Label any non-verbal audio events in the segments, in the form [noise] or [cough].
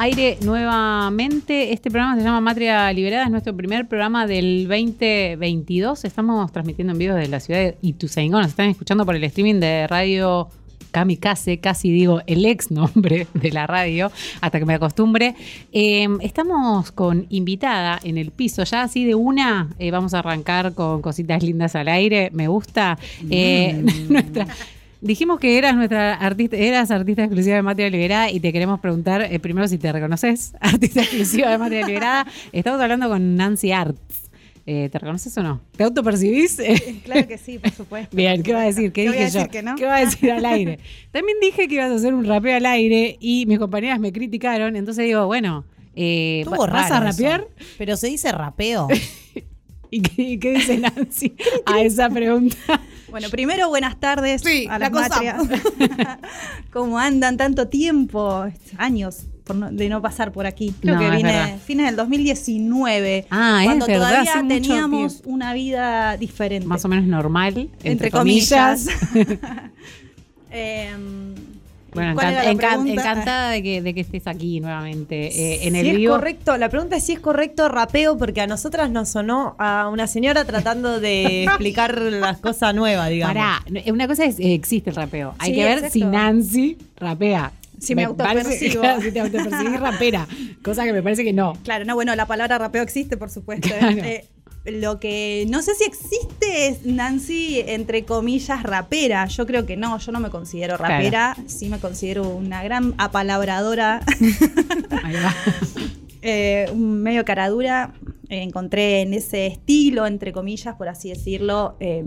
aire nuevamente. Este programa se llama Matria Liberada, es nuestro primer programa del 2022. Estamos transmitiendo en vivo desde la ciudad de Ituzaingó. Nos están escuchando por el streaming de radio Kamikaze, casi digo el ex nombre de la radio, hasta que me acostumbre. Eh, estamos con invitada en el piso, ya así de una, eh, vamos a arrancar con cositas lindas al aire, me gusta. Eh, [laughs] nuestra. Dijimos que eras nuestra artista, eras artista exclusiva de Matria Liberada y te queremos preguntar eh, primero si te reconoces, [laughs] artista exclusiva de Matria Liberada. Estamos hablando con Nancy Arts. Eh, ¿Te reconoces o no? ¿Te autopercibís? Claro que sí, por supuesto. Bien, ¿qué va a decir? ¿Qué, ¿Qué voy dije a decir yo? que no? ¿Qué va a decir al aire? También dije que ibas a hacer un rapeo al aire y mis compañeras me criticaron, entonces digo, bueno, eh, Estuvo ¿vas a eso. rapear? Pero se dice rapeo. [laughs] [laughs] ¿Y qué, qué dice Nancy [laughs] a esa pregunta? Bueno, primero buenas tardes Sí, a la las matrias. [laughs] ¿Cómo andan tanto tiempo? Años por no- de no pasar por aquí. Creo No, que vine fines del 2019. Ah, es cuando verdad, todavía teníamos tiempo. una vida diferente. Más o menos normal, entre, Entre comillas. comillas. Em, Bueno, ¿cuál era encan- la encan- pregunta? encantada de que, de que estés aquí nuevamente eh, en Si el es vivo. correcto, la pregunta es si es correcto rapeo, porque a nosotras nos sonó a una señora tratando de [laughs] explicar las cosas nuevas, digamos. Pará, no, una cosa es, eh, existe el rapeo. Hay Sí, que ver si Nancy rapea. Si me parece- autopercibo. si te autopercibís rapera. Cosa que me parece que no. Claro, no, bueno, la palabra rapeo existe, por supuesto. ¿eh? Claro. Eh, lo que no sé si existe es Nancy, entre comillas, rapera. Yo creo que no, yo no me considero rapera. Sí me considero una gran apalabradora, [laughs] Ahí va. eh, un medio caradura. Eh, encontré en ese estilo, entre comillas, por así decirlo, eh,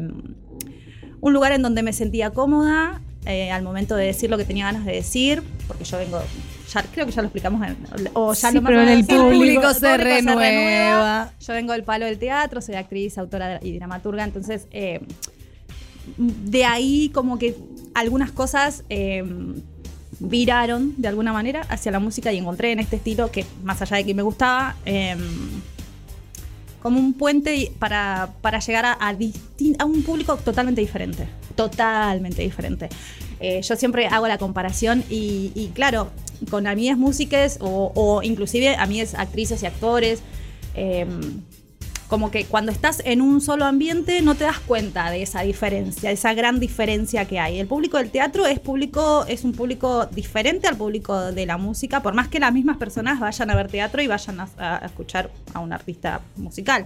un lugar en donde me sentía cómoda eh, al momento de decir lo que tenía ganas de decir, porque yo vengo, ya, creo que ya lo explicamos, en- o ya Sí, lo pero en el público el se renueva. Yo vengo del palo del teatro, soy actriz, autora y dramaturga, entonces eh, de ahí como que algunas cosas eh, viraron de alguna manera hacia la música y encontré en este estilo que más allá de que me gustaba, eh, como un puente para, para llegar a, a a un público totalmente diferente. Totalmente diferente. Eh, yo siempre hago la comparación y, claro, con amigas músicas o, o inclusive amigas actrices y actores, eh, como que cuando estás en un solo ambiente no te das cuenta de esa diferencia, esa gran diferencia que hay. El público del teatro es público, es un público diferente al público de la música, por más que las mismas personas vayan a ver teatro y vayan a, a escuchar a un artista musical.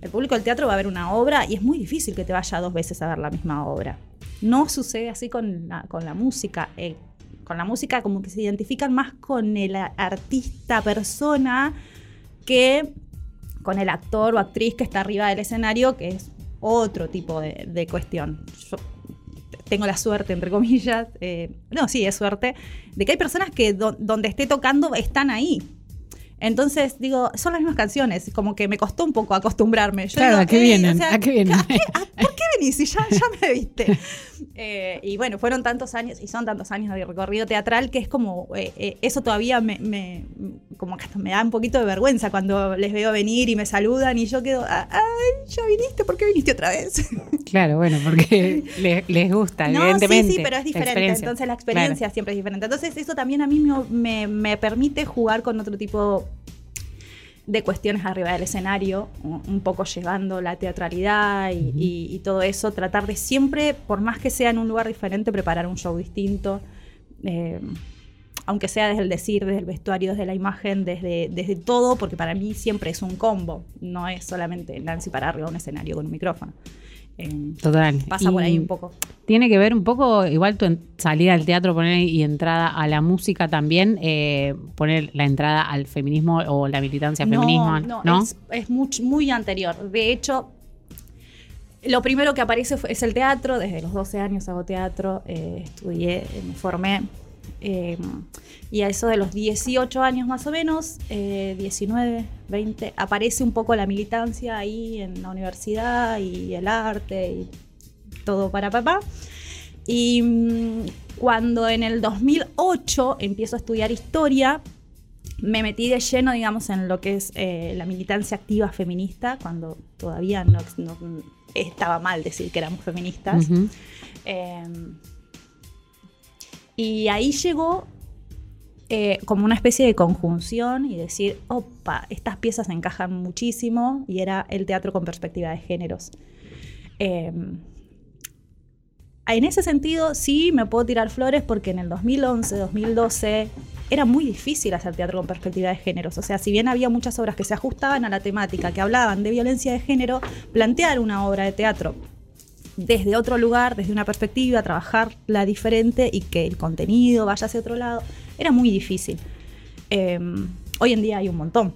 El público del teatro va a ver una obra y es muy difícil que te vaya dos veces a ver la misma obra. No sucede así con la, con la música. Eh, con la música como que se identifican más con el artista persona que con el actor o actriz que está arriba del escenario, que es otro tipo de, cuestión. Yo tengo la suerte, entre comillas, eh, no, sí, es suerte, de que hay personas que do- donde esté tocando están ahí. Entonces, digo, son las mismas canciones, como que me costó un poco acostumbrarme. Yo Claro, digo, ¿a qué "Ey, vienen? ¿A qué vienen?" ¿a qué- a- ¿Por qué venís? Si ya, ya me viste. [laughs] Eh, y bueno, fueron tantos años, y son tantos años de recorrido teatral, que es como, eh, eh, eso todavía me, me- como que hasta me da un poquito de vergüenza cuando les veo venir y me saludan y yo quedo, "Ah, ay, ya viniste, ¿por qué viniste otra vez? [laughs] Claro, bueno, porque [laughs] les, les gusta, No, evidentemente. sí, sí, pero es diferente. Entonces la experiencia siempre es diferente. Entonces eso también a mí me, me- me permite jugar con otro tipo de cuestiones arriba del escenario, un poco llevando la teatralidad y, y- y todo eso, tratar de siempre, por más que sea en un lugar diferente, preparar un show distinto. eh, aunque sea desde el decir, desde el vestuario, desde la imagen, desde, desde todo, porque para mí siempre es un combo, no es solamente Nancy para arriba un escenario con un micrófono. Eh, Total. pasa por ahí un poco. Tiene que ver un poco, igual tu salida al teatro poner y entrada a la música también, eh, poner la entrada al feminismo o la militancia feminismo, ¿no? no, es, es muy anterior. De hecho, lo primero que aparece fue- es el teatro. Desde los 12 años hago teatro, eh, estudié, me formé. Eh, y a eso de los 18 años más o menos, eh, 19, 20, aparece un poco la militancia ahí en la universidad y el arte y todo para papá. Y mm, cuando en el 2008 empiezo a estudiar historia, me metí de lleno, digamos, en lo que es eh, la militancia activa feminista, cuando todavía no, no- estaba mal decir que éramos feministas. Y ahí llegó eh, como una especie de conjunción y decir, opa, estas piezas encajan muchísimo y era el teatro con perspectiva de géneros. Eh, en ese sentido, sí me puedo tirar flores porque en el 2011, 2012 era muy difícil hacer teatro con perspectiva de géneros. O sea, si bien había muchas obras que se ajustaban a la temática, que hablaban de violencia de género, plantear una obra de teatro desde otro lugar, desde una perspectiva, trabajarla diferente y que el contenido vaya hacia otro lado, era muy difícil. Eh, hoy en día hay un montón,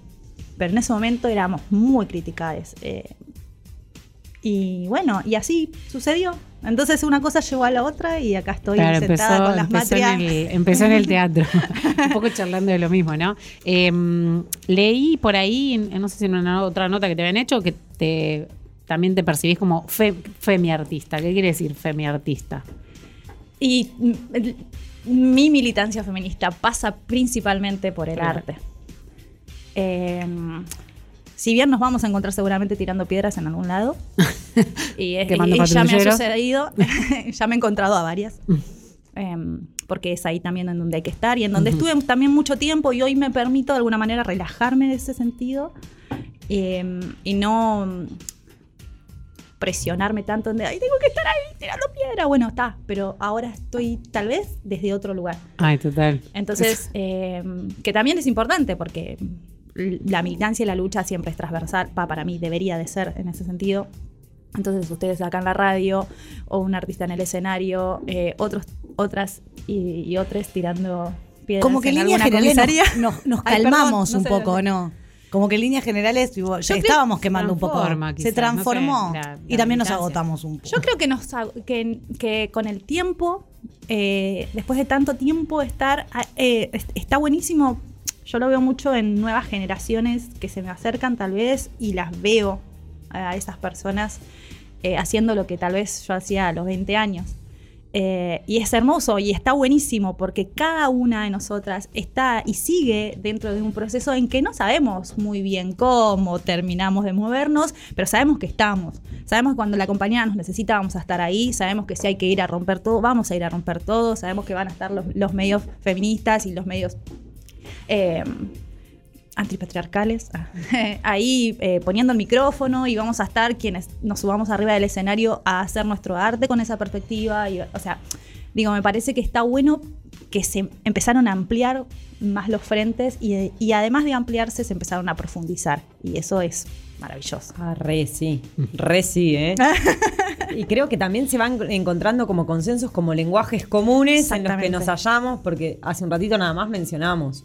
pero en ese momento éramos muy criticadas. Eh, y bueno, y así sucedió. Entonces una cosa llevó a la otra y acá estoy Claro, sentada empezó, con las empezó en, matrias. el, empezó en el teatro, [laughs] un poco charlando de lo mismo, ¿no? Eh, leí por ahí, no sé si en una otra nota que te habían hecho, que te también te percibís como fe, femi-artista. ¿Qué quiere decir femi-artista? Y mi militancia feminista pasa principalmente por el Claro. arte. Eh, si bien nos vamos a encontrar seguramente tirando piedras en algún lado, [laughs] y, y- y ya me ha sucedido, [laughs] ya me he encontrado a varias, Mm. Eh, porque es ahí también en donde hay que estar y en donde estuve también mucho tiempo y hoy me permito de alguna manera relajarme de ese sentido eh, y no presionarme tanto en de, ay, tengo que estar ahí tirando piedra. Bueno, está, pero ahora estoy tal vez desde otro lugar. Ay, total. Entonces, eh, que también es importante porque la militancia y la lucha siempre es transversal, pa, para mí debería de ser en ese sentido. Entonces, ustedes acá en la radio o un artista en el escenario, eh, otros, otras y, y otros tirando piedras Como que en generales comisaría. nos, nos- nos Ay, perdón, calmamos no un poco, ¿no? Como que en líneas generales tipo, ya creo- estábamos quemando un poco. Se transformó no sé, la- y también nos agotamos un poco. Yo creo que, nos, que, que con el tiempo, eh, después de tanto tiempo estar, ah, eh, es- está buenísimo. Yo lo veo mucho en nuevas generaciones que se me acercan tal vez y las veo a esas personas eh, haciendo lo que tal vez yo hacía a los 20 años. Eh, y es hermoso y está buenísimo porque cada una de nosotras está y sigue dentro de un proceso en que no sabemos muy bien cómo terminamos de movernos, pero sabemos que estamos. Sabemos que cuando la compañía nos necesita vamos a estar ahí, sabemos que si hay que ir a romper todo, vamos a ir a romper todo, sabemos que van a estar los, medios feministas y los medios eh, antipatriarcales ah, [laughs] ahí eh, poniendo el micrófono y vamos a estar quienes nos subamos arriba del escenario a hacer nuestro arte con esa perspectiva. Y, o sea, digo, me parece que está bueno que se empezaron a ampliar más los frentes y, y además de ampliarse se empezaron a profundizar y eso es maravilloso. Ah, re sí, re sí, ¿eh? [laughs] y creo que también se van encontrando como consensos, como lenguajes comunes en los que nos hallamos, porque hace un ratito nada más mencionamos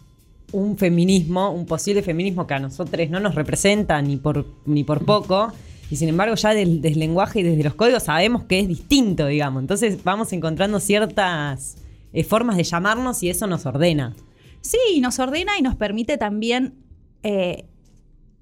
un feminismo, un posible feminismo que a nosotros no nos representa ni por, ni por poco, y sin embargo ya del, del lenguaje y desde los códigos sabemos que es distinto, digamos. Entonces vamos encontrando ciertas eh, formas de llamarnos y eso nos ordena. Sí, nos ordena y nos permite también eh,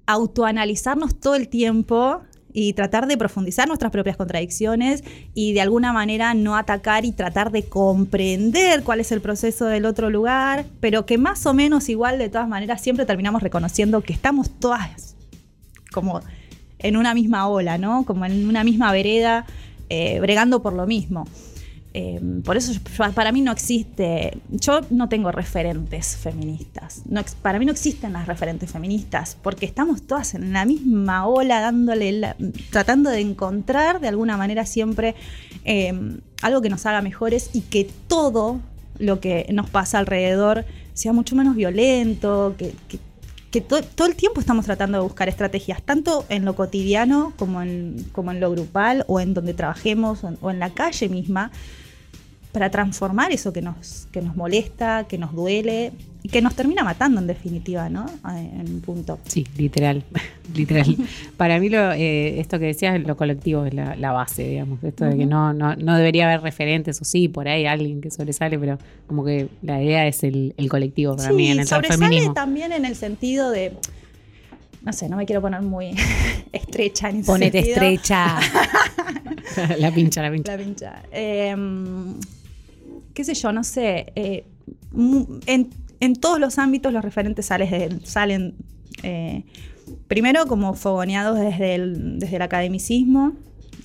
autoanalizarnos todo el tiempo y tratar de profundizar nuestras propias contradicciones y de alguna manera no atacar y tratar de comprender cuál es el proceso del otro lugar, pero que más o menos igual de todas maneras siempre terminamos reconociendo que estamos todas como en una misma ola, ¿no? Como en una misma vereda, eh, bregando por lo mismo. Eh, por eso para mí no existe, yo no tengo referentes feministas. Para mí no existen las referentes feministas, porque estamos todas en la misma ola, dándole, tratando de encontrar de alguna manera siempre eh, algo que nos haga mejores y que todo lo que nos pasa alrededor sea mucho menos violento, que, que- que to- todo el tiempo estamos tratando de buscar estrategias, tanto en lo cotidiano como en, lo grupal o en donde trabajemos o en la calle misma, para transformar eso que nos, que nos molesta, que nos duele y que nos termina matando en definitiva, ¿no? Eh, En un punto. Sí, literal, [laughs] literal. [laughs] Para mí lo, eh, esto que decías, lo colectivo es la, la base, digamos. Esto de que no, no, no debería haber referentes, o sí, por ahí alguien que sobresale, pero como que la idea es el, el colectivo para sí, mí en el sobresale también en el sentido de, no sé, no me quiero poner muy [laughs] estrecha en ese Ponete sentido. estrecha. la pincha, la pincha. La pincha. Eh, qué sé yo, no sé. eh, en, en todos los ámbitos los referentes sales de- salen eh, primero como fogoneados desde el, desde el academicismo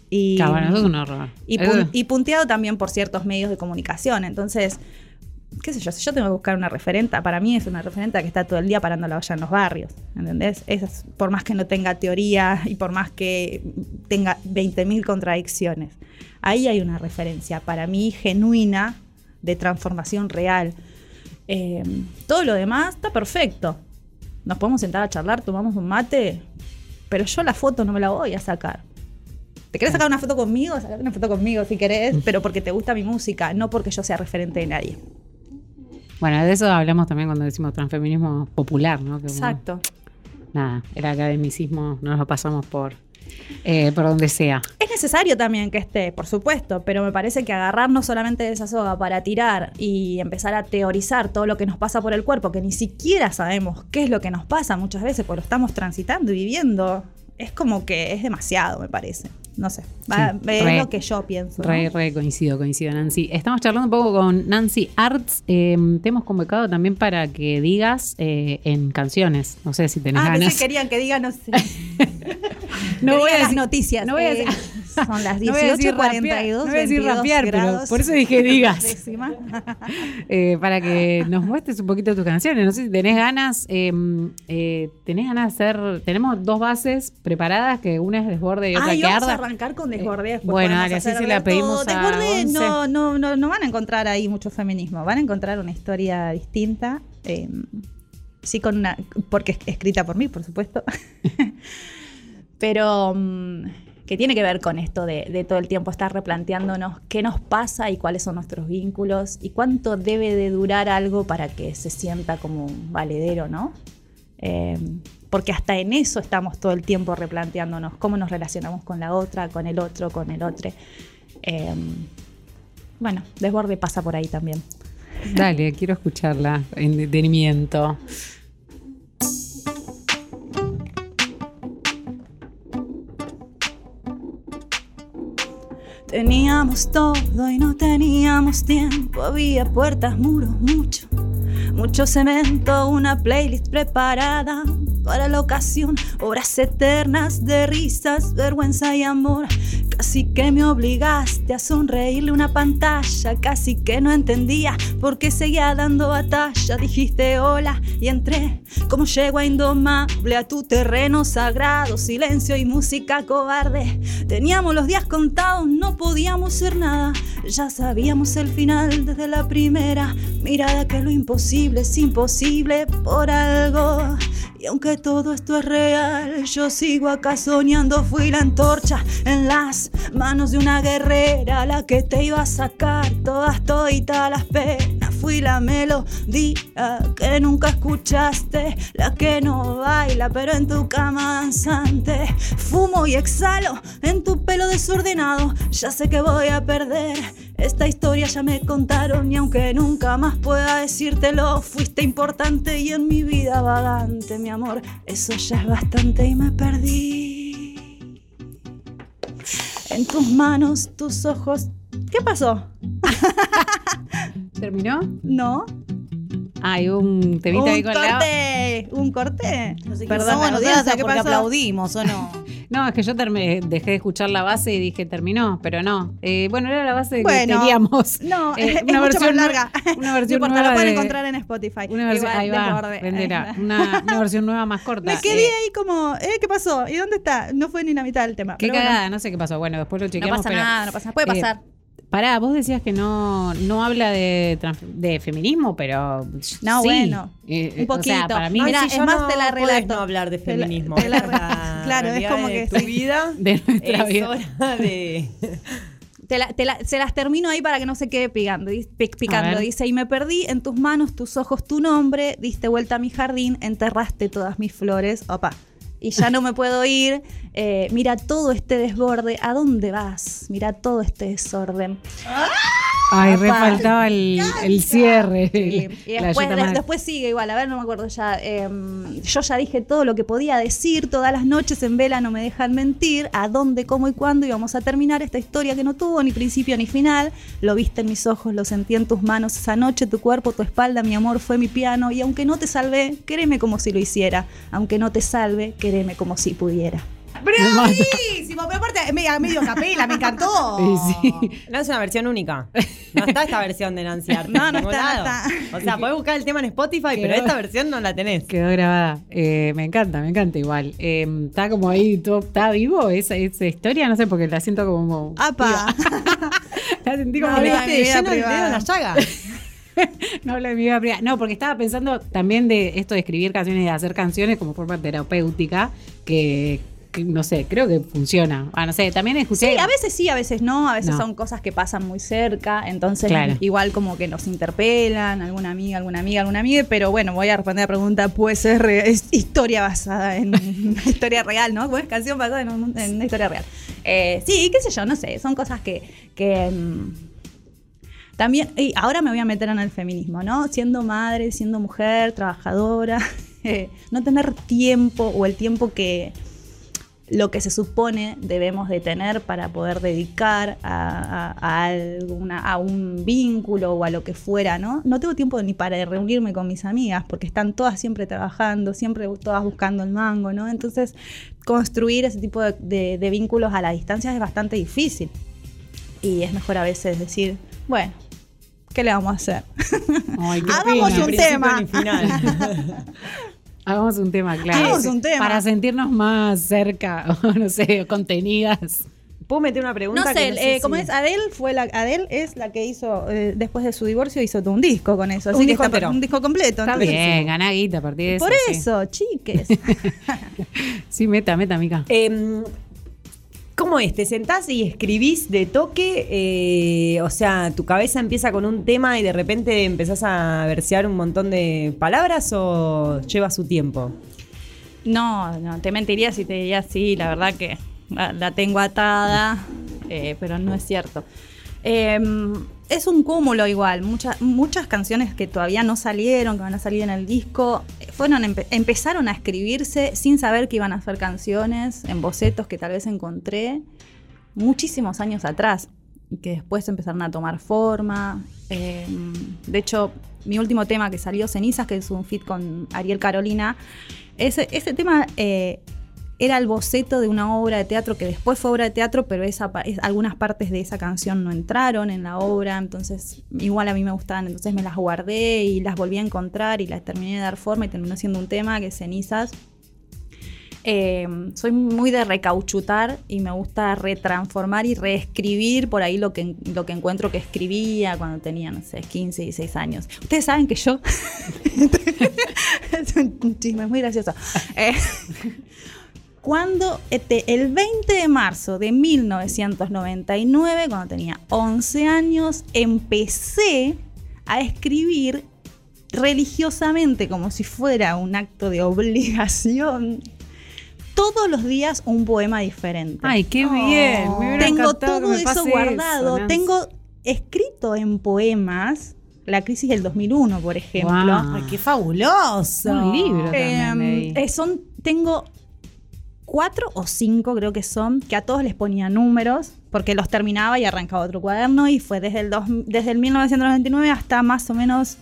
y, Claro, bueno, eso es un horror. y, pun- y punteado también por ciertos medios de comunicación. Entonces, qué sé yo, si yo tengo que buscar una referenta, para mí es una referenta que está todo el día parando la olla en los barrios, ¿entendés? Esas, por más que no tenga teoría y por más que tenga 20.000 contradicciones. Ahí hay una referencia, para mí, genuina, de transformación real. Eh, todo lo demás está perfecto. Nos podemos sentar a charlar, tomamos un mate, pero yo la foto no me la voy a sacar. ¿Te querés sacar una foto conmigo? Sacar una foto conmigo si querés, pero porque te gusta mi música, no porque yo sea referente de nadie. Bueno, de eso hablamos también cuando decimos transfeminismo popular, ¿no? Que, Exacto. nada, el academicismo no nos lo pasamos por, eh, por donde sea. Es necesario también que esté, por supuesto, pero me parece que agarrarnos solamente de esa soga para tirar y empezar a teorizar todo lo que nos pasa por el cuerpo, que ni siquiera sabemos qué es lo que nos pasa muchas veces, porque lo estamos transitando y viviendo, es como que es demasiado, me parece. No sé, va- Sí, es re- lo que yo pienso. ¿no? Re, re coincido, coincido, Nancy. Estamos charlando un poco con Nancy Arts. eh, te hemos convocado también para que digas eh, en canciones. No sé si tenés Ah, ganas. que querían que diga, no sé. [laughs] No voy a las decir- noticias. no voy a eh, decir- [laughs] son las No voy a decir 18.42, rapear, no voy a decir 22 rapear, pero por eso dije digas. [laughs] Eh, para que nos muestres un poquito tus canciones. No sé si tenés ganas. eh, eh, tenés ganas de hacer. Tenemos dos bases preparadas, que una es desborde y otra que arda. Arrancar con desborde. después bueno, así se la pedimos a no, no, no, no van a encontrar ahí mucho feminismo. Van a encontrar una historia distinta. eh, sí, con una. Porque es escrita por mí, por supuesto. [laughs] Pero. mm, que tiene que ver con esto de, de todo el tiempo estar replanteándonos qué nos pasa y cuáles son nuestros vínculos y cuánto debe de durar algo para que se sienta como un valedero, ¿no? Eh, porque hasta en eso estamos todo el tiempo replanteándonos cómo nos relacionamos con la otra, con el otro, con el otro. Eh, bueno, desborde pasa por ahí también. Dale, quiero escucharla en detenimiento. Teníamos todo y no teníamos tiempo. Había puertas, muros, mucho. Mucho cemento, una playlist preparada para la ocasión. Horas eternas de risas, vergüenza y amor. Casi que me obligaste a sonreírle una pantalla. Casi que no entendía por qué seguía dando batalla. Dijiste hola y entré como yegua indomable a tu terreno sagrado. Silencio y música cobarde. Teníamos los días contados, no podíamos hacer nada. Ya sabíamos el final desde la primera mirada que lo imposible es imposible por algo. Y aunque todo esto es real, yo sigo acá soñando. Fui la antorcha en las manos de una guerrera, la que te iba a sacar todas, toditas las penas. Fui la melodía que nunca escuchaste, la que no baila, pero en tu cama danzante. Fumo y exhalo en tu pelo desordenado. Ya sé que voy a perder. Esta historia ya me contaron y aunque nunca más pueda decírtelo, fuiste importante y en mi vida vagante, mi amor. Eso ya es bastante y me perdí. En tus manos, tus ojos. ¿Qué pasó? [laughs] ¿Terminó? ¿No? Hay un temita un ahí con la. corte. ¿Un corte? No sé Perdón, nosotras audiencia, ¿qué porque pasó? aplaudimos o no. [laughs] No, es que yo terminé- dejé de escuchar la base y dije terminó, pero no. Eh, bueno, era la base que Bueno, teníamos. [laughs] No, Eh, [laughs] es mucho más larga. Una No versión importa, nueva la pueden de- encontrar en Spotify. Una versión, Igual, ahí va, vendela. Una, una versión nueva más corta. Me quedé Eh, ahí como, ¿eh? ¿Qué pasó? ¿Y dónde está? No fue ni la mitad del tema. Qué pero bueno. cagada, no sé qué pasó. Bueno, después lo No chequeamos. pasa pero- nada, no pasa nada. Puede Eh, pasar. Pará, vos decías que no, no habla de, de feminismo, pero. No, sí. bueno, Eh, eh, un o sea, poquito. para mí, Mira, Ay, es más, no te la relato. no hablar de Te la- feminismo. te la- [laughs] La claro, es como de que tu sí. vida [laughs] de nuestra es vida. hora de... [laughs] Te la- te la- se las termino ahí para que no se quede picando. Dice, pic- A picando. Dice, y me perdí en tus manos, tus ojos, tu nombre, diste vuelta a mi jardín, enterraste todas mis flores. Opa. Y ya no me puedo ir. Eh, mira todo este desborde. ¿A dónde vas? Mira todo este desorden. Ay, re faltaba el, el cierre. Sí, Y después, de- después sigue igual, a ver, no me acuerdo ya. em, yo ya dije todo lo que podía decir, todas las noches en vela no me dejan mentir, a dónde, cómo y cuándo íbamos a terminar esta historia que no tuvo ni principio ni final. Lo viste en mis ojos, lo sentí en tus manos esa noche, tu cuerpo, tu espalda, mi amor fue mi piano. Y aunque no te salvé, quereme como si lo hiciera. Aunque no te salve, quereme como si pudiera. ¡Bravísimo! Pero aparte, media, medio capela, me encantó. [laughs] Sí, sí. No es una versión única. No está esta versión de Nancy Arte. [laughs] No, no está, no está. O sea, podés buscar el tema en Spotify, pero esta versión no la tenés. Quedó grabada. Eh, me encanta, me encanta igual. Eh, está como ahí, todo, está vivo esa, esa historia, no sé, porque la siento como. ¡Apa! [laughs] La sentí como No, de lleno el dedo en privada. la llaga. No hablo de mi vida privada. No, porque estaba pensando también de esto de escribir canciones y de hacer canciones como forma terapéutica, que no sé, creo que funciona. Ah, no sé, también escuché. Sí, a veces sí, a veces no, a veces No. son cosas que pasan muy cerca, entonces Claro. igual como que nos interpelan, alguna amiga, alguna amiga, alguna amiga, pero bueno, voy a responder la pregunta, puede ser es historia basada en [laughs] una historia real, ¿no? Pues canción basada en, un- en una historia real. Eh, sí, qué sé yo, no sé, son cosas que... que mm, también, y ahora me voy a meter en el feminismo, ¿no? Siendo madre, siendo mujer, trabajadora, [laughs] eh, no tener tiempo o el tiempo que, lo que se supone debemos de tener para poder dedicar a, a- a alguna, a un vínculo o a lo que fuera, ¿no? No tengo tiempo ni para reunirme con mis amigas porque están todas siempre trabajando, siempre todas buscando el mango, ¿no? Entonces, construir ese tipo de, de- de vínculos a la distancia es bastante difícil. Y es mejor a veces decir, bueno, ¿qué le vamos a hacer? Ay, qué [laughs] Hagamos pena. un tema. final. [laughs] Hagamos un tema, claro. Hagamos un tema. Para sentirnos más cerca, [laughs] o no sé, contenidas. ¿Puedo meter una pregunta? No sé, eh, si- como es Adele fue la Adele es la que hizo eh, después de su divorcio hizo todo un disco con eso, así Un que disco está- un disco completo. Está entonces- bien, gana guita a partir de eso. Por sí. eso, chiques. [laughs] Sí, meta, meta, Mica. Em, ¿Cómo es? ¿Te sentás y escribís de toque? Eh, o sea, ¿tu cabeza empieza con un tema y de repente empezás a versear un montón de palabras o lleva su tiempo? No, no, te mentiría si te diría sí, la verdad que la, tengo atada, eh, pero no es cierto. Eh, es un cúmulo igual, muchas muchas canciones que todavía no salieron, que van a salir en el disco, fueron empe- empezaron a escribirse sin saber que iban a ser canciones, en bocetos que tal vez encontré muchísimos años atrás y que después empezaron a tomar forma. Eh, de hecho, mi último tema que salió, Cenizas, que es un fit con Ariel Carolina, ese, ese tema eh, era el boceto de una obra de teatro que después fue obra de teatro, pero esa, es- algunas partes de esa canción no entraron en la obra, entonces igual a mí me gustaban, entonces me las guardé y las volví a encontrar y las terminé de dar forma y terminó siendo un tema que es Cenizas. Eh, soy muy de recauchutar y me gusta retransformar y reescribir por ahí lo que, lo que encuentro que escribía cuando tenía, no sé, 15, 16 años. Ustedes saben que yo... [laughs] es un chisme muy gracioso. Eh, cuando este, el 20 de marzo de 1999, cuando tenía 11 años, empecé a escribir religiosamente, como si fuera un acto de obligación, todos los días un poema diferente. Ay, qué bien. Me hubiera Tengo todo me eso pase guardado. eso. Tengo escrito en poemas la crisis del 2001, por ejemplo. Ay, qué fabuloso. Un libro también Em, eh, son, tengo cuatro o cinco, creo que son, que a todos les ponía números, porque los terminaba y arrancaba otro cuaderno, y fue desde el, dos- desde el 1999 hasta más o menos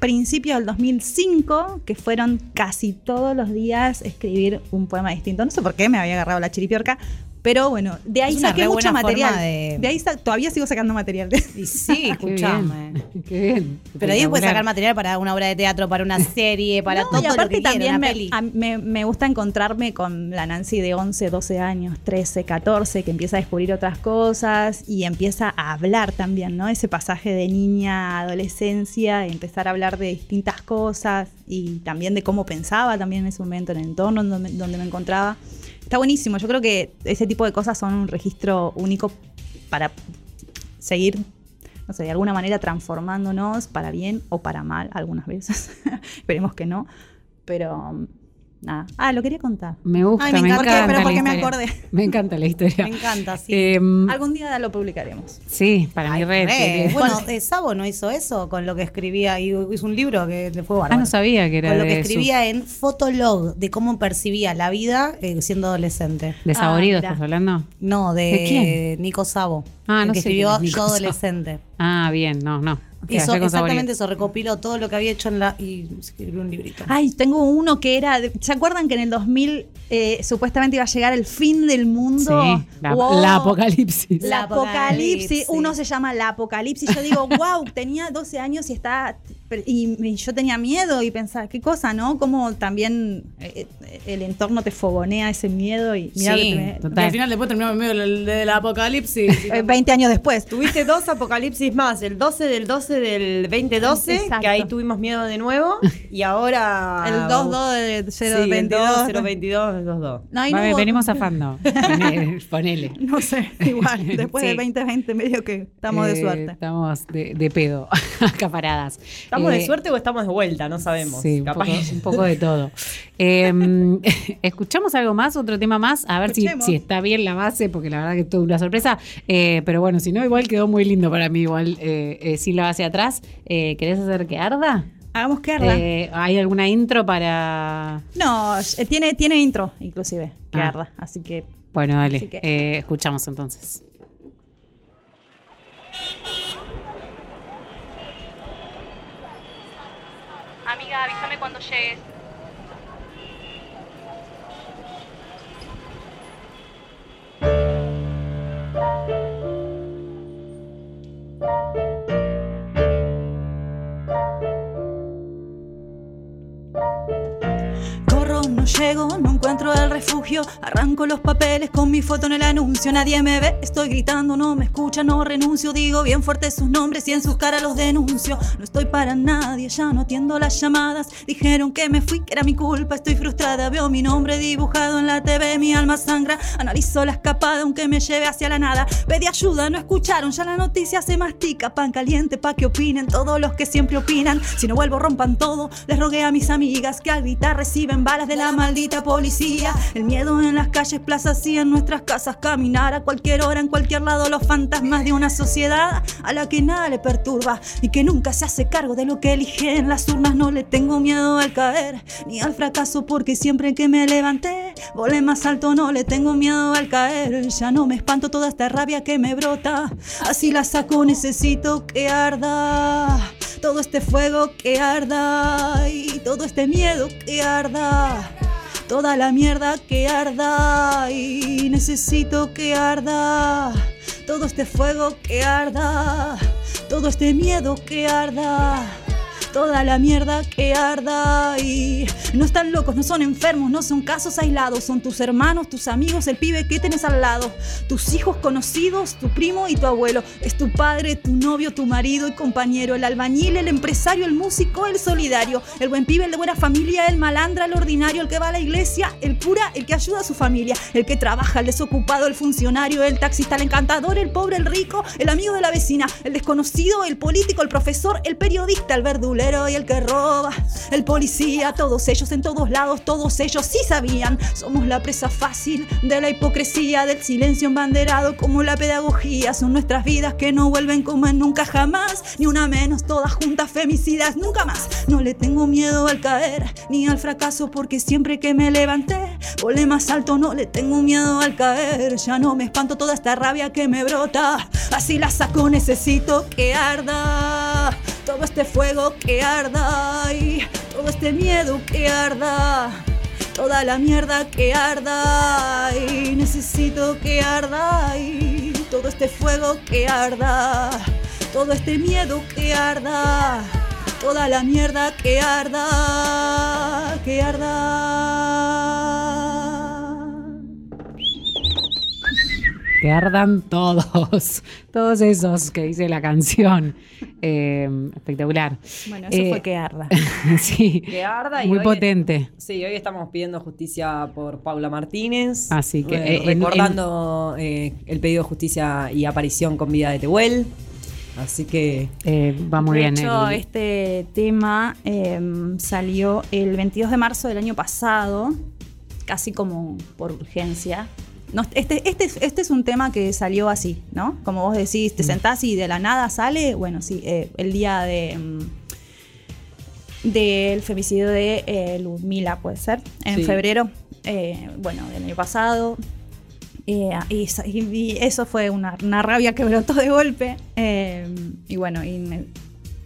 principios del 2005, que fueron casi todos los días escribir un poema distinto. No sé por qué me había agarrado la chiripiorca, pero bueno, de ahí saqué mucho material. de- De ahí todavía sigo sacando material. Y sí, [laughs] Qué escuchame. bien. [laughs] Qué bien. Pero ahí puedes sacar material para una obra de teatro, para una [laughs] serie, para No, todo y aparte lo que quiera, también una me, a- me- me gusta encontrarme con la Nancy de 11, 12 años, 13, 14, que empieza a descubrir otras cosas y empieza a hablar también, ¿no? Ese pasaje de niña a adolescencia, empezar a hablar de distintas cosas y también de cómo pensaba también en ese momento, en el entorno en donde, donde me encontraba. Está buenísimo, yo creo que ese tipo de cosas son un registro único para seguir no sé, de alguna manera transformándonos para bien o para mal algunas veces. [laughs] Esperemos que no. Pero um, nada. Ah, lo quería contar. Me gusta, Ay, me, me encanta. encanta. Pero la porque me historia. acordé. [laughs] Me encanta la historia. Me encanta, sí. Em, Algún día lo publicaremos. sí, para mi red. Bueno, eh, Sabo no hizo eso con lo que escribía y hizo un libro que le fue ah, bárbaro. no sabía que era Con lo que su- escribía en Fotolog, de cómo percibía la vida eh, siendo adolescente. ¿De Saborido Ah, estás hablando? No, de, ¿De quién? Nico Sabo. Ah, el no que sé escribió Yo adolescente. Ah, bien, no, no. ¿Qué Hizo hace con exactamente eso, recopiló todo lo que había hecho en la. y escribió un librito. Ay, tengo uno que era. ¿Se acuerdan que en el 2000 eh, supuestamente iba a llegar el fin del mundo? Sí, la, Wow. la apocalipsis. La La apocalipsis. apocalipsis. Uno se llama La Apocalipsis. Yo digo, [laughs] wow, tenía 12 años y está. Y, y yo tenía miedo y pensaba, qué cosa, ¿no? Como también eh, eh, el entorno te fogonea ese miedo y mirá Sí, al final después terminamos en medio del, del apocalipsis. [laughs] eh, 20 años después. Tuviste dos apocalipsis más, el 12 del 12 del 2012, Exacto. que ahí tuvimos miedo de nuevo, y ahora... El 2-2 de Sí, el 022. 2, 022, 22. No, Vale, hubo- venimos zafando. [laughs] Ponele. ponele. No sé, igual. [laughs] Después Sí. del 2020, medio que estamos de Eh, suerte. Estamos de, de pedo, acaparadas. ¿Estamos Eh, de suerte o estamos de vuelta? No sabemos. Sí, un Capaz poco, un poco de todo. [laughs] Eh, [laughs] ¿Escuchamos algo más, otro tema más? A ver si, si está bien la base, porque la verdad que es toda una sorpresa. Eh, pero bueno, si no, igual quedó muy lindo para mí, igual eh, eh, sin la base atrás. Eh, ¿Querés hacer que arda? Hagamos que arda. Eh, ¿Hay alguna intro para...? No, eh, tiene, tiene intro, inclusive, que Ah. arda. Así que Bueno, dale, que- eh, escuchamos entonces. Avísame cuando llegues. Llego, no encuentro el refugio. Arranco los papeles con mi foto en el anuncio. Nadie me ve, estoy gritando, no me escucha, no renuncio. Digo bien fuerte sus nombres y en sus caras los denuncio. No estoy para nadie, ya no atiendo las llamadas. Dijeron que me fui, que era mi culpa, estoy frustrada. Veo mi nombre dibujado en la TV, mi alma sangra. Analizo la escapada, aunque me lleve hacia la nada. Pedí ayuda, no escucharon, ya la noticia se mastica. Pan caliente pa' que opinen todos los que siempre opinan. Si no vuelvo, rompan todo. Les rogué a mis amigas que al gritar reciben balas de la maldita policía. El miedo en las calles, plazas y en nuestras casas. Caminar a cualquier hora, en cualquier lado, los fantasmas de una sociedad a la que nada le perturba y que nunca se hace cargo de lo que elige en las urnas. No le tengo miedo al caer ni al fracaso porque siempre que me levanté volé más alto. No le tengo miedo al caer. Ya no me espanto toda esta rabia que me brota. Así la saco, necesito que arda. Todo este fuego que arda y todo este miedo que arda. Toda la mierda que arda y necesito que arda. Todo este fuego que arda. Todo este miedo que arda. Toda la mierda que arda y no están locos, no son enfermos, no son casos aislados, son tus hermanos, tus amigos, el pibe que tienes al lado, tus hijos conocidos, tu primo y tu abuelo, es tu padre, tu novio, tu marido y compañero, el albañil, el empresario, el músico, el solidario, el buen pibe, el de buena familia, el malandra, el ordinario, el que va a la iglesia, el cura, el que ayuda a su familia, el que trabaja, el desocupado, el funcionario, el taxista, el encantador, el pobre, el rico, el amigo de la vecina, el desconocido, el político, el profesor, el periodista, el verdulero y el que roba, el policía, todos ellos en todos lados, todos ellos sí sabían. Somos la presa fácil de la hipocresía, del silencio embanderado como la pedagogía. Son nuestras vidas que no vuelven como en nunca jamás, ni una menos, todas juntas femicidas, nunca más. No le tengo miedo al caer ni al fracaso porque siempre que me levanté volé más alto, no le tengo miedo al caer. Ya no me espanto toda esta rabia que me brota, así la saco, necesito que arda. Todo este fuego que arda y todo este miedo que arda. Toda la mierda que arda y necesito que arda y todo este fuego que arda. Todo este miedo que arda. Toda la mierda que arda. Que arda. Que ardan todos, [laughs] todos esos que dice la canción. Eh, espectacular. Bueno, eso Eh, fue que arda. [laughs] sí, Que arda y muy hoy- potente. Sí, hoy estamos pidiendo justicia por Paula Martínez. Así que, Eh, eh, en- recordando eh, el pedido de justicia y aparición con vida de Tehuel. Así que Eh, va muy de bien. hecho, el- este tema em, salió el 22 de marzo del año pasado, casi como por urgencia. No, este, este, es- este es un tema que salió así, ¿no? Como vos decís, te Mm. sentás y de la nada sale. Bueno, sí, eh, el día de em, del femicidio de eh, Ludmila, puede ser, en Sí. febrero, eh, bueno, del año pasado. Eh, y, eso fue una, una rabia que brotó de golpe. y bueno, y me-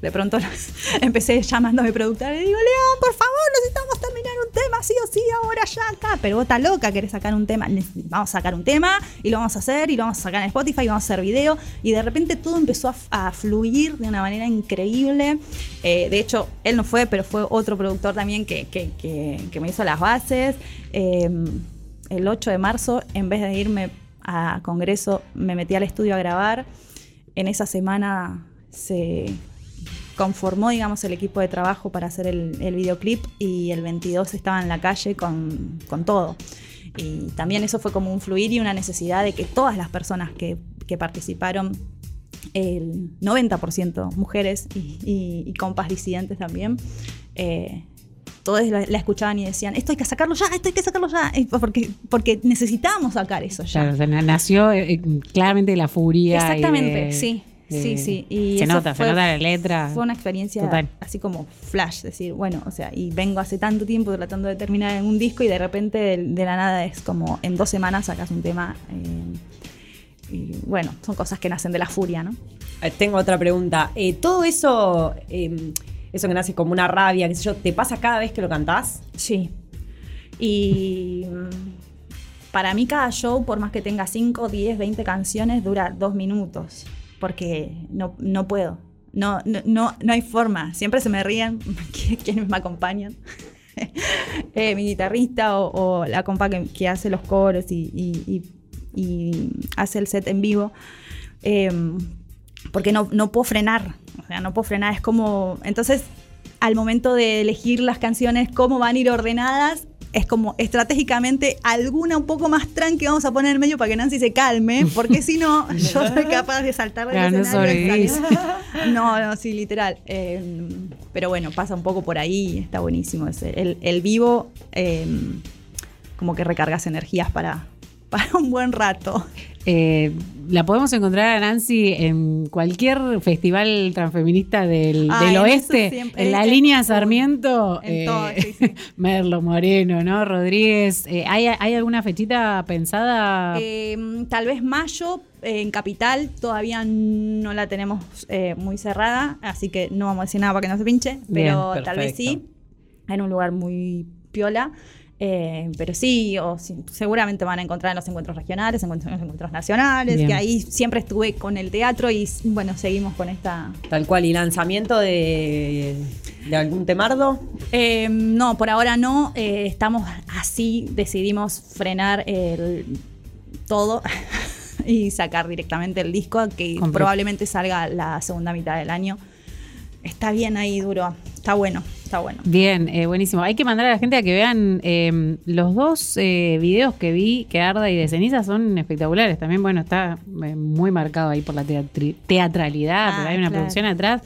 De pronto [laughs] empecé llamando a mi productora y le digo, León, por favor, necesitamos terminar un tema, sí o sí, ahora ya acá. Pero vos estás loca, querés sacar un tema. Vamos a sacar un tema y lo vamos a hacer y lo vamos a sacar en Spotify y vamos a hacer video. Y de repente todo empezó a, fluir de una manera increíble. Eh, de hecho, él no fue, pero fue otro productor también que, que- que- me hizo las bases. Eh, el 8 de marzo, en vez de irme a Congreso, me metí al estudio a grabar. En esa semana se conformó, digamos, el equipo de trabajo para hacer el, el videoclip y el 22 estaba en la calle con, con todo. Y también eso fue como un fluir y una necesidad de que todas las personas que, que participaron, el 90% mujeres y, y- y compas disidentes también, eh, todos la, la escuchaban y decían, esto hay que sacarlo ya, esto hay que sacarlo ya, porque, porque necesitábamos sacar eso ya. Claro, nació eh, claramente de la furia. y Exactamente, de- sí, de- sí, sí. Y se eso nota, fue- se nota la letra. Fue una experiencia Total. así como flash, decir, bueno, o sea, y vengo hace tanto tiempo tratando de terminar en un disco y de repente de, de la nada es como en dos semanas sacas un tema. eh, y bueno, son cosas que nacen de la furia, ¿no? Eh, Tengo otra pregunta. Eh, todo eso, eh, eso que nace como una rabia, qué sé yo, ¿te pasa cada vez que lo cantás? Sí. Y mm, para mí cada show, por más que tenga 5, 10, 20 canciones, dura dos minutos. Porque no, no puedo. No, no, no, no hay forma. Siempre se me ríen [laughs] quienes me acompañan. [laughs] Eh, mi guitarrista o, o la compa que, que hace los coros y, y- y- y hace el set en vivo. Eh, porque no, no puedo frenar. O sea, no puedo frenar. Es como. Entonces, al momento de elegir las canciones, cómo van a ir ordenadas, es como estratégicamente alguna un poco más tranqui vamos a poner en medio para que Nancy se calme, porque si no, [laughs] yo soy capaz de saltar del escenario. [laughs] No, no, sí, literal. Eh, pero bueno, pasa un poco por ahí, está buenísimo. ese. El, el vivo, eh, como que recargas energías para, para un buen rato. Eh, la podemos encontrar a Nancy en cualquier festival transfeminista del, Ay, del en oeste, siempre- en la línea Sarmiento, en eh, todo, sí, sí. [laughs] Merlo Moreno, ¿no? Rodríguez. Eh, ¿hay, hay alguna fechita pensada? Eh, tal vez mayo eh, en Capital todavía no la tenemos eh, muy cerrada, así que no vamos a decir nada para que no se pinche, pero Bien, tal vez sí, en un lugar muy piola. Eh, pero sí, o sí, seguramente van a encontrar en los encuentros regionales, encuentros, en los encuentros nacionales, Bien. que ahí siempre estuve con el teatro y bueno, seguimos con esta... Tal cual, ¿y lanzamiento de, de algún temardo? Eh, no, por ahora no, eh, estamos así, decidimos frenar el, todo [laughs] y sacar directamente el disco que probablemente salga la segunda mitad del año. Está bien ahí, duro, está bueno, está bueno. Bien, eh, buenísimo. Hay que mandar a la gente a que vean eh, los dos eh, videos que vi, que Arda y de Ceniza, son espectaculares. También, bueno, está muy marcado ahí por la teatri- teatralidad, Ah, hay una claro. producción atrás.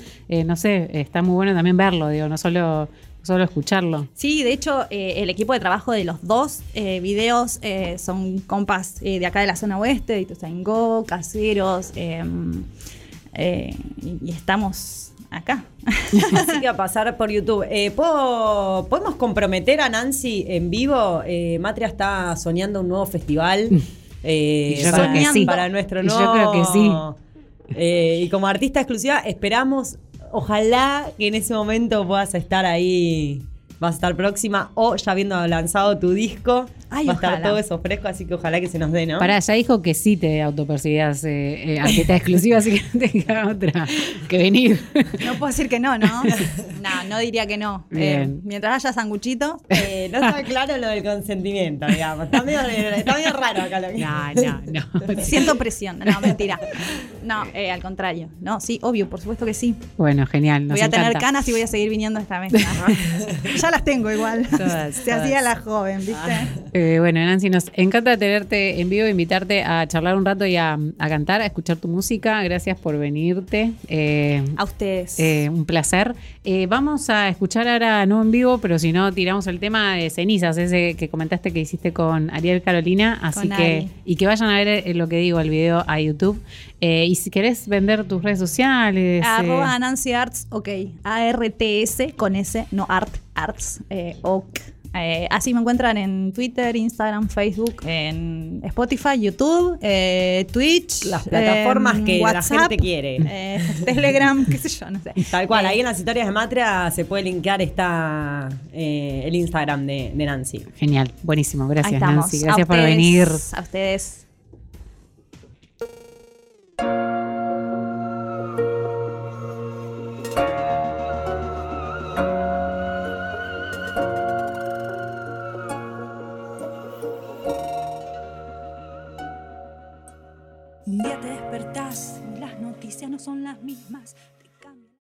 No sé, está muy bueno también verlo, digo, no solo, solo escucharlo. Sí, de hecho, eh, el equipo de trabajo de los dos eh, videos eh, son compas de acá de la zona oeste, de Ituzaingó, caseros, y, y estamos acá. [laughs] Así que a pasar por YouTube. Eh, ¿puedo- ¿Podemos comprometer a Nancy en vivo? Eh, Matria está soñando un nuevo festival. [laughs] eh, yo para, creo que sí. para nuestro Y yo nuevo. creo que sí. Eh, y como artista exclusiva, esperamos, ojalá que en ese momento puedas estar ahí. Vas a estar próxima o ya habiendo lanzado tu disco. Ay, va a estar ojalá. todo eso fresco, así que ojalá que se nos dé, ¿no? Pará, ya dijo que sí te autopercibías eh, eh, artista exclusiva, así que no te queda otra que venir. No puedo decir que no, ¿no? [laughs] No, no diría que no. Eh, mientras haya sanguchito. [laughs] Eh, no está claro lo del consentimiento, digamos. Está medio, está medio raro acá lo que. No, no, no. Siento presión. No, mentira. No, eh, al contrario. No, sí, obvio, por supuesto que sí. Bueno, genial. Nos voy a tener canas y voy a seguir viniendo a esta mesa. [laughs] ya las tengo igual. Todas, Se todas. hacía la joven, ¿viste? Eh, bueno, Nancy, nos encanta tenerte en vivo, invitarte a charlar un rato y a, a cantar, a escuchar tu música. Gracias por venirte. Eh, A ustedes. eh, un placer. Vamos a escuchar ahora, no en vivo, pero si no, tiramos el tema de cenizas, ese que comentaste que hiciste con Ariel Carolina. Así Con que, Ari. y que vayan a ver lo que digo, el video a YouTube. Y si querés vender tus redes sociales. Arroba Nancy Arts, ok. A-R-T-S con S, no Art, Arts, ok. Eh, así me encuentran en Twitter, Instagram, Facebook, en Spotify, YouTube, eh, Twitch. Las plataformas em, que la WhatsApp, gente quiere. eh, Telegram, qué sé yo, no sé. [laughs] Tal cual, Eh, ahí en las historias de Matria se puede linkear esta, eh, el Instagram de, de Nancy. Genial, buenísimo. Gracias. Nancy. A Gracias por ustedes, venir. A ustedes.